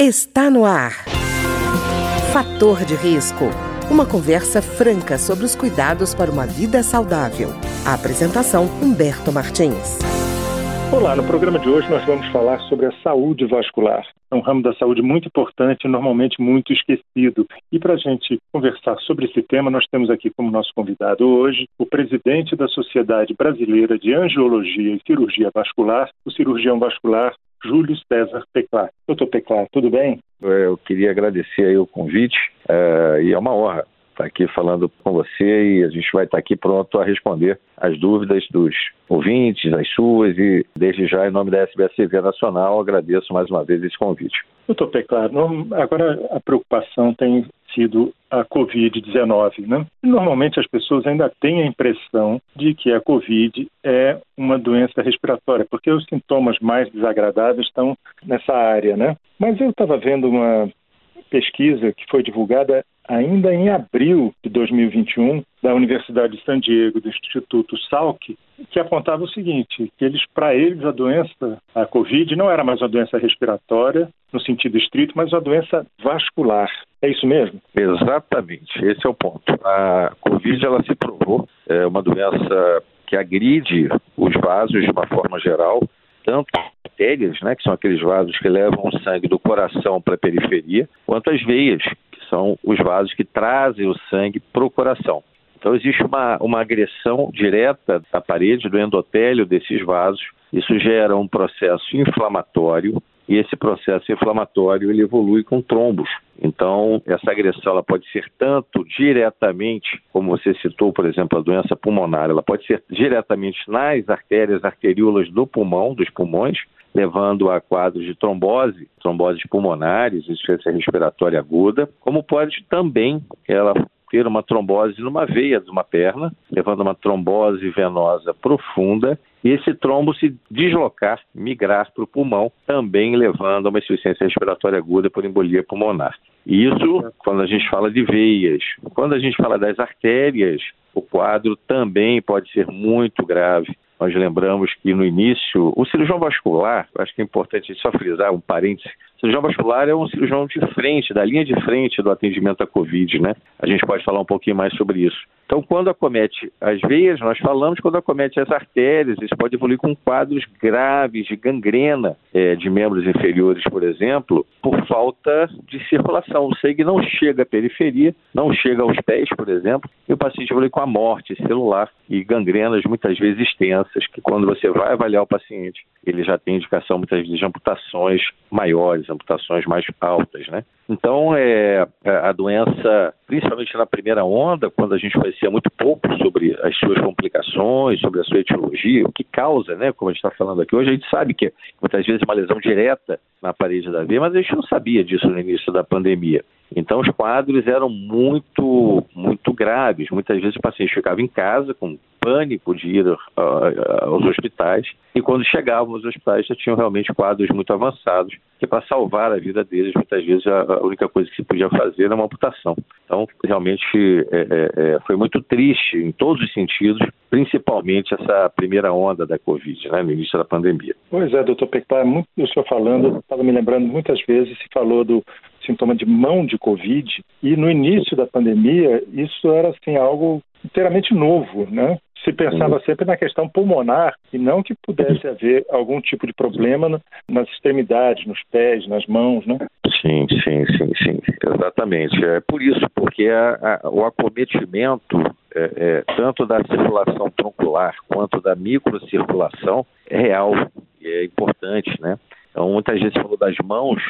Está no ar. Fator de risco. Uma conversa franca sobre os cuidados para uma vida saudável. A apresentação Humberto Martins. Olá, no programa de hoje nós vamos falar sobre a saúde vascular. É um ramo da saúde muito importante e normalmente muito esquecido. E para a gente conversar sobre esse tema, nós temos aqui como nosso convidado hoje o presidente da Sociedade Brasileira de Angiologia e Cirurgia Vascular, o cirurgião vascular Júlio César Peclar. Doutor Peclar, tudo bem? Eu queria agradecer aí o convite uh, e é uma honra estar aqui falando com você e a gente vai estar aqui pronto a responder as dúvidas dos ouvintes, as suas e desde já em nome da SBSV Nacional agradeço mais uma vez esse convite. Doutor Peclar, agora a preocupação tem sido a Covid-19. Né? Normalmente as pessoas ainda têm a impressão de que a Covid é uma doença respiratória, porque os sintomas mais desagradáveis estão nessa área. Né? Mas eu estava vendo uma pesquisa que foi divulgada ainda em abril de 2021 da Universidade de San Diego, do Instituto Salk, que apontava o seguinte, que eles, para eles, a doença, a Covid, não era mais uma doença respiratória, no sentido estrito, mas uma doença vascular. É isso mesmo? Exatamente, esse é o ponto. A Covid, ela se provou é uma doença que agride os vasos de uma forma geral, tanto artérias, né, que são aqueles vasos que levam o sangue do coração para a periferia, quanto as veias, que são os vasos que trazem o sangue para o coração. Então, existe uma, uma agressão direta da parede, do endotélio desses vasos. Isso gera um processo inflamatório e esse processo inflamatório ele evolui com trombos. Então, essa agressão ela pode ser tanto diretamente, como você citou, por exemplo, a doença pulmonar, ela pode ser diretamente nas artérias, arteríolas do pulmão, dos pulmões, levando a quadros de trombose, tromboses pulmonares, insuficiência respiratória aguda, como pode também ela ter uma trombose numa veia de uma perna, levando a uma trombose venosa profunda, e esse trombo se deslocar, migrar para o pulmão, também levando a uma insuficiência respiratória aguda por embolia pulmonar. Isso quando a gente fala de veias. Quando a gente fala das artérias, o quadro também pode ser muito grave. Nós lembramos que no início, o cirurgião vascular, acho que é importante só frisar um parêntese, o cirurgião vascular é um cirurgião de frente, da linha de frente do atendimento à Covid, né? A gente pode falar um pouquinho mais sobre isso. Então, quando acomete as veias, nós falamos, quando acomete as artérias, isso pode evoluir com quadros graves de gangrena é, de membros inferiores, por exemplo, por falta de circulação. O sangue não chega à periferia, não chega aos pés, por exemplo, e o paciente evolui com a morte celular e gangrenas muitas vezes extensas, que quando você vai avaliar o paciente, ele já tem indicação muitas vezes de amputações maiores, amputações mais altas, né? Então, é, é, a doença, principalmente na primeira onda, quando a gente conhecia muito pouco sobre as suas complicações, sobre a sua etiologia, o que causa, né, como a gente está falando aqui hoje, a gente sabe que muitas vezes é uma lesão direta na parede da veia, mas a gente não sabia disso no início da pandemia. Então, os quadros eram muito, muito graves. Muitas vezes o paciente ficava em casa com pânico de ir uh, aos hospitais e quando chegavam aos hospitais já tinham realmente quadros muito avançados que para salvar a vida deles muitas vezes a, única coisa que se podia fazer era uma amputação. Então realmente é, é, é, foi muito triste em todos os sentidos, principalmente essa primeira onda da Covid, né, no início da pandemia. Pois é, doutor Pectar, muito o senhor falando, estava me lembrando muitas vezes se falou do sintoma de mão de Covid e no início da pandemia isso era assim algo inteiramente novo, né? se pensava uhum. sempre na questão pulmonar e não que pudesse haver algum tipo de problema nas extremidades, nos pés, nas mãos, né? Sim, sim, sim, sim, exatamente. É por isso, porque a, a, o acometimento é, é, tanto da circulação troncular quanto da microcirculação é real e é importante, né? Então, muitas vezes falou das mãos,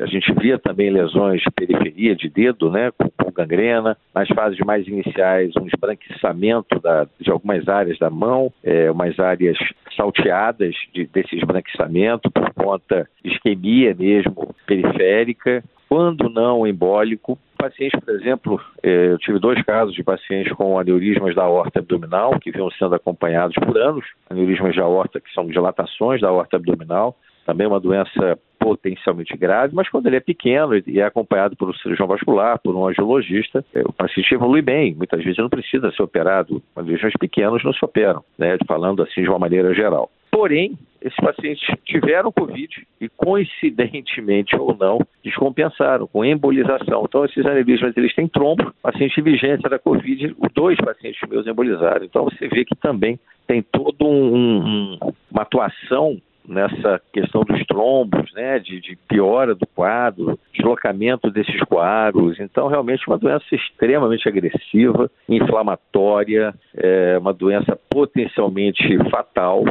a gente via também lesões de periferia, de dedo, né, com, com gangrena. Nas fases mais iniciais, um esbranquiçamento da, de algumas áreas da mão, é, umas áreas salteadas de, desse esbranquiçamento por conta de isquemia mesmo periférica. Quando não embólico, pacientes, por exemplo, é, eu tive dois casos de pacientes com aneurismas da aorta abdominal, que vinham sendo acompanhados por anos, aneurismas da aorta que são dilatações da aorta abdominal, também uma doença potencialmente grave, mas quando ele é pequeno e é acompanhado por um cirurgião vascular, por um angiologista, é, o paciente evolui bem. Muitas vezes não precisa ser operado. Quando legiões pequenos não se operam, né? falando assim de uma maneira geral. Porém, esses pacientes tiveram Covid e, coincidentemente ou não, descompensaram com embolização. Então, esses aneurismas, eles têm trombo, paciente de vigência da Covid, dois pacientes meus embolizaram. Então, você vê que também tem toda um, um, uma atuação nessa questão dos trombos, né, de, de, piora do quadro, deslocamento desses quadros. Então, realmente, uma doença extremamente agressiva, inflamatória, é, uma doença potencialmente fatal.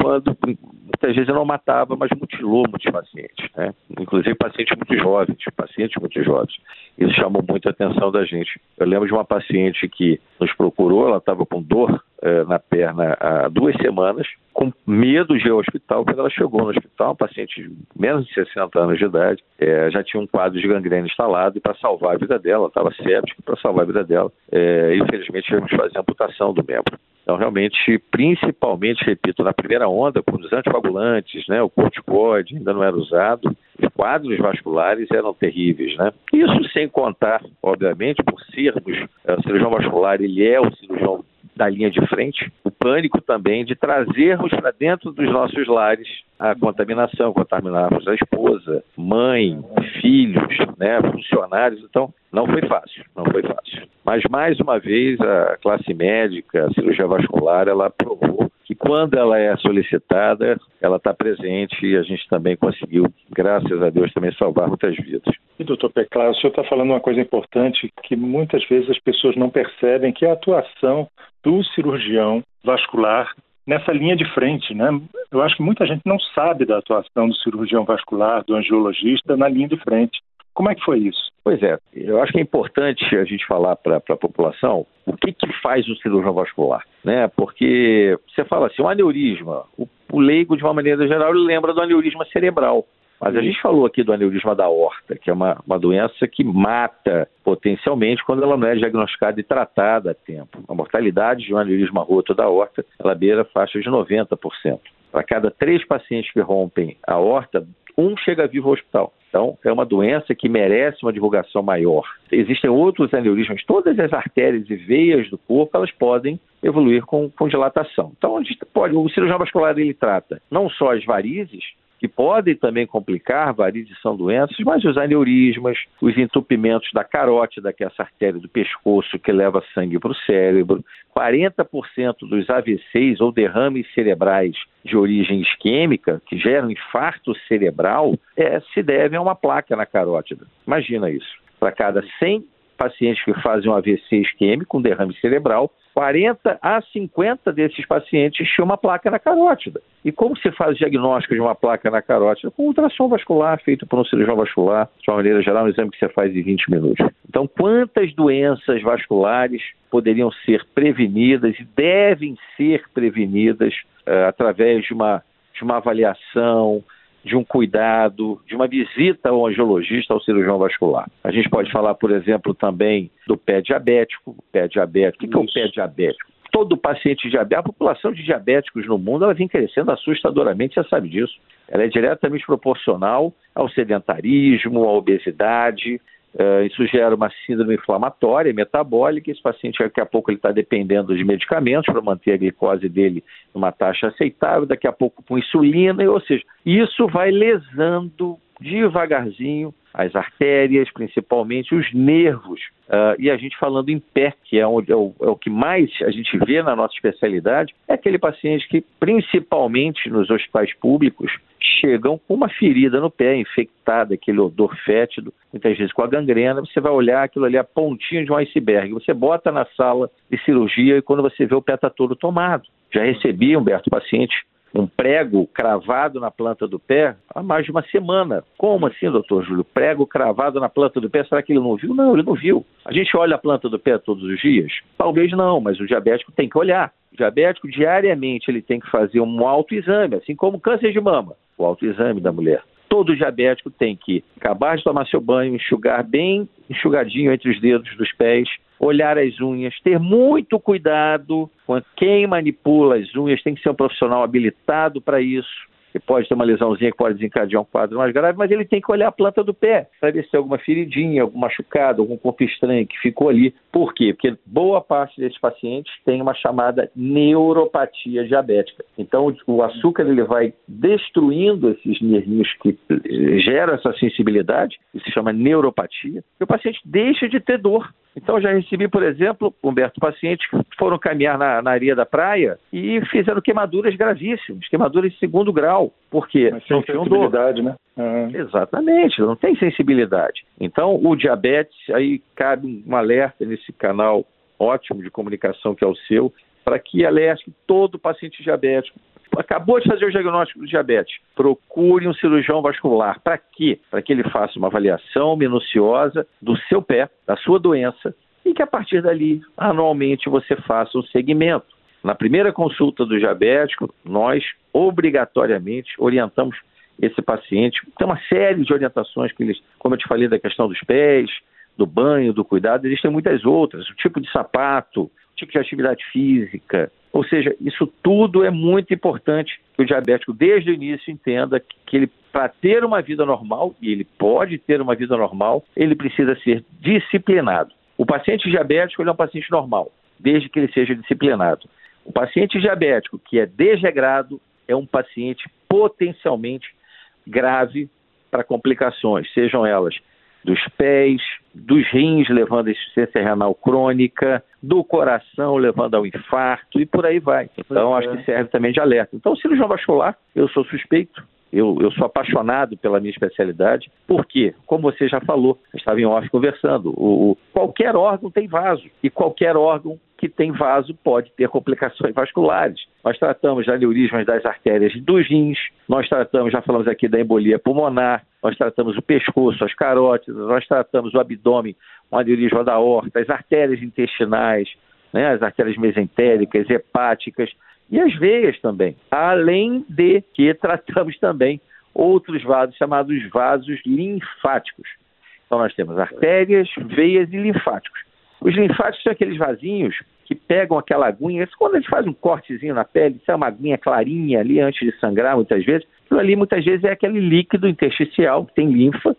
Quando muitas vezes não matava, mas mutilou muitos pacientes, né? inclusive pacientes muito jovens, pacientes muito jovens. Isso chamou muito a atenção da gente. Eu lembro de uma paciente que nos procurou, ela estava com dor na perna há duas semanas, com medo de ir ao hospital. Quando ela chegou no hospital, uma paciente de menos de 60 anos de idade, eh, já tinha um quadro de gangrena instalado e para salvar a vida dela, estava séptica, para salvar a vida dela, eh, infelizmente tivemos que fazer a amputação do membro. Então, realmente, principalmente, repito, na primeira onda, com os anticoagulantes, né, o corticoide ainda não era usado, os quadros vasculares eram terríveis, né? Isso sem contar, obviamente, por sermos, o cirurgião vascular, ele é o da linha de frente, o pânico também de trazermos para dentro dos nossos lares a contaminação, contaminarmos a esposa, mãe, filhos, né, funcionários. Então, não foi fácil, não foi fácil. Mas, mais uma vez, a classe médica, a cirurgia vascular, ela provou que quando ela é solicitada, ela está presente e a gente também conseguiu, graças a Deus, também salvar muitas vidas. E, doutor Peclar, o senhor está falando uma coisa importante que muitas vezes as pessoas não percebem, que é a atuação do cirurgião vascular nessa linha de frente, né? Eu acho que muita gente não sabe da atuação do cirurgião vascular, do angiologista na linha de frente. Como é que foi isso? Pois é, eu acho que é importante a gente falar para a população o que, que faz o cirurgião vascular, né? Porque você fala assim, um aneurisma, o, o leigo, de uma maneira geral, lembra do aneurisma cerebral. Mas a gente falou aqui do aneurisma da aorta, que é uma, uma doença que mata potencialmente quando ela não é diagnosticada e tratada a tempo. A mortalidade de um aneurisma roto da aorta, ela beira faixa de 90%. Para cada três pacientes que rompem a aorta, um chega vivo ao hospital. Então, é uma doença que merece uma divulgação maior. Existem outros aneurismas, todas as artérias e veias do corpo, elas podem evoluir com, com dilatação. Então, a gente pode, o cirurgião vascular ele trata não só as varizes, que podem também complicar, varizes são doenças, mas os aneurismas, os entupimentos da carótida, que é essa artéria do pescoço que leva sangue para o cérebro, 40% dos AVCs ou derrames cerebrais de origem isquêmica, que geram infarto cerebral, é, se devem a uma placa na carótida. Imagina isso. Para cada 100 pacientes que fazem um AVC isquêmico, um derrame cerebral, 40 a 50 desses pacientes tinham uma placa na carótida. E como se faz o diagnóstico de uma placa na carótida? Com ultrassom vascular feito por um cirurgião vascular, de uma maneira geral, um exame que você faz em 20 minutos. Então, quantas doenças vasculares poderiam ser prevenidas e devem ser prevenidas uh, através de uma, de uma avaliação, de um cuidado, de uma visita ao angiologista, ao cirurgião vascular. A gente pode falar, por exemplo, também do pé diabético. Pé diabético. O que é o pé diabético? Todo paciente diabético, a população de diabéticos no mundo, ela vem crescendo assustadoramente, você sabe disso. Ela é diretamente proporcional ao sedentarismo, à obesidade, Uh, isso gera uma síndrome inflamatória, metabólica. Esse paciente, daqui a pouco, ele está dependendo de medicamentos para manter a glicose dele numa taxa aceitável, daqui a pouco com insulina, ou seja, isso vai lesando devagarzinho as artérias, principalmente os nervos. Uh, e a gente falando em pé, que é, onde, é, o, é o que mais a gente vê na nossa especialidade, é aquele paciente que, principalmente nos hospitais públicos, chegam com uma ferida no pé, infectada, aquele odor fétido, muitas vezes com a gangrena, você vai olhar aquilo ali, a pontinha de um iceberg. Você bota na sala de cirurgia e quando você vê o pé está todo tomado. Já recebi, Humberto, paciente um prego cravado na planta do pé há mais de uma semana. Como assim, doutor Júlio? Prego cravado na planta do pé, será que ele não viu? Não, ele não viu. A gente olha a planta do pé todos os dias? Talvez não, mas o diabético tem que olhar. O diabético, diariamente, ele tem que fazer um autoexame, assim como câncer de mama, o autoexame da mulher. Todo diabético tem que acabar de tomar seu banho, enxugar bem enxugadinho entre os dedos dos pés, olhar as unhas, ter muito cuidado com quem manipula as unhas, tem que ser um profissional habilitado para isso. Ele pode ter uma lesãozinha que pode desencadear um quadro mais grave, mas ele tem que olhar a planta do pé para ver se tem alguma feridinha, algum machucado, algum corpo estranho que ficou ali. Por quê? Porque boa parte desses pacientes tem uma chamada neuropatia diabética. Então, o açúcar ele vai destruindo esses nervinhos que geram essa sensibilidade, isso se chama neuropatia, e o paciente deixa de ter dor. Então, já recebi, por exemplo, Humberto, pacientes que foram caminhar na, na areia da praia e fizeram queimaduras gravíssimas, queimaduras de segundo grau. Por quê? Mas sem sensibilidade, né? Ah. Exatamente, não tem sensibilidade. Então, o diabetes, aí cabe um alerta nesse canal ótimo de comunicação que é o seu, para que alerte todo paciente diabético. Acabou de fazer o diagnóstico do diabetes. Procure um cirurgião vascular. Para quê? Para que ele faça uma avaliação minuciosa do seu pé, da sua doença, e que a partir dali, anualmente, você faça um segmento. Na primeira consulta do diabético, nós obrigatoriamente orientamos esse paciente. Tem uma série de orientações que eles, como eu te falei, da questão dos pés, do banho, do cuidado, existem muitas outras. O tipo de sapato, tipo de atividade física. Ou seja, isso tudo é muito importante que o diabético, desde o início, entenda que ele, para ter uma vida normal, e ele pode ter uma vida normal, ele precisa ser disciplinado. O paciente diabético é um paciente normal, desde que ele seja disciplinado. O paciente diabético que é desregrado é um paciente potencialmente grave para complicações, sejam elas dos pés, dos rins, levando a insuficiência renal crônica, do coração, levando ao infarto e por aí vai. Então, acho que serve também de alerta. Então, cirurgião vascular, eu sou suspeito, eu, eu, sou apaixonado pela minha especialidade, porque, como você já falou, estava em off conversando, o, o, qualquer órgão tem vaso, e qualquer órgão que tem vaso pode ter complicações vasculares. Nós tratamos de aneurismas das artérias dos rins, nós tratamos, já falamos aqui da embolia pulmonar, nós tratamos o pescoço, as carótidas, nós tratamos o abdômen, o aneurisma da horta, as artérias intestinais, né, as artérias mesentéricas, hepáticas, e as veias também. Além de que tratamos também outros vasos chamados vasos linfáticos. Então nós temos artérias, veias e linfáticos. Os linfáticos são aqueles vasinhos que pegam aquela aguinha, quando a gente faz um cortezinho na pele, isso é uma aguinha clarinha ali antes de sangrar muitas vezes, aquilo ali muitas vezes é aquele líquido intersticial que tem linfa,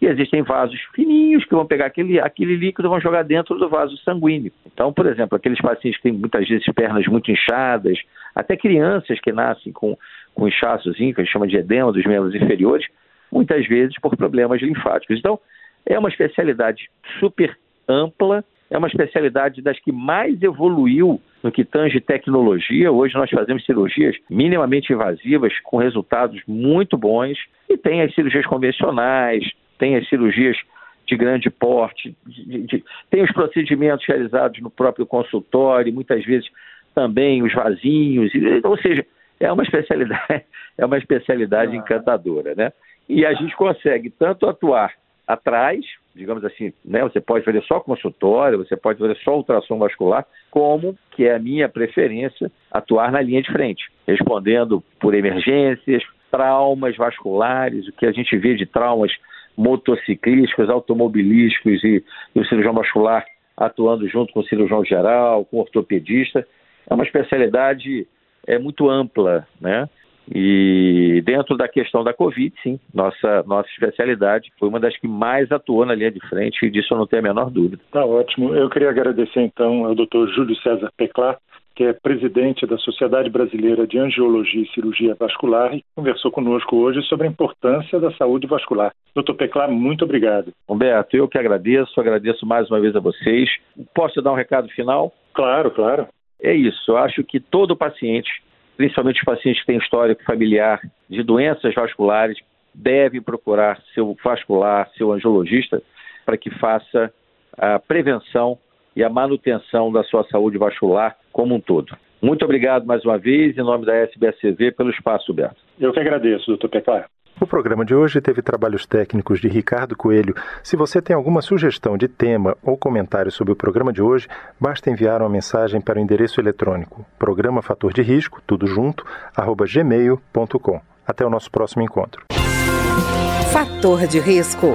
e existem vasos fininhos que vão pegar aquele, aquele líquido e vão jogar dentro do vaso sanguíneo. Então, por exemplo, aqueles pacientes que têm muitas vezes pernas muito inchadas, até crianças que nascem com, com inchaçozinho, que a gente chama de edema dos membros inferiores, muitas vezes por problemas linfáticos. Então, é uma especialidade super ampla, é uma especialidade das que mais evoluiu no que tange tecnologia. Hoje nós fazemos cirurgias minimamente invasivas com resultados muito bons e tem as cirurgias convencionais, tem as cirurgias de grande porte, de, de, tem os procedimentos realizados no próprio consultório, muitas vezes também os vasinhos, ou seja, é uma especialidade, é uma especialidade ah. encantadora, né? E a gente consegue tanto atuar atrás, digamos assim, né? Você pode fazer só consultório, você pode fazer só ultrassom vascular, como que é a minha preferência, atuar na linha de frente, respondendo por emergências, traumas vasculares, o que a gente vê de traumas motociclísticos, automobilísticos e, e o cirurgião vascular atuando junto com o cirurgião geral, com o ortopedista. É uma especialidade é muito ampla, né? E dentro da questão da Covid, sim, nossa, nossa especialidade foi uma das que mais atuou na linha de frente e disso eu não tenho a menor dúvida. Tá ótimo. Eu queria agradecer então ao Dr. Júlio César Peclar, que é presidente da Sociedade Brasileira de Angiologia e Cirurgia Vascular, e conversou conosco hoje sobre a importância da saúde vascular. Doutor Peclar, muito obrigado. Humberto, eu que agradeço, agradeço mais uma vez a vocês. Posso dar um recado final? Claro, claro. É isso, eu acho que todo paciente principalmente os pacientes que têm histórico familiar de doenças vasculares, devem procurar seu vascular, seu angiologista, para que faça a prevenção e a manutenção da sua saúde vascular como um todo. Muito obrigado mais uma vez, em nome da SBSV, pelo espaço, Beto. Eu que agradeço, doutor Peclar. O programa de hoje teve trabalhos técnicos de Ricardo Coelho. Se você tem alguma sugestão de tema ou comentário sobre o programa de hoje, basta enviar uma mensagem para o endereço eletrônico programa fator de risco, tudo junto, arroba gmail.com. Até o nosso próximo encontro. Fator de risco,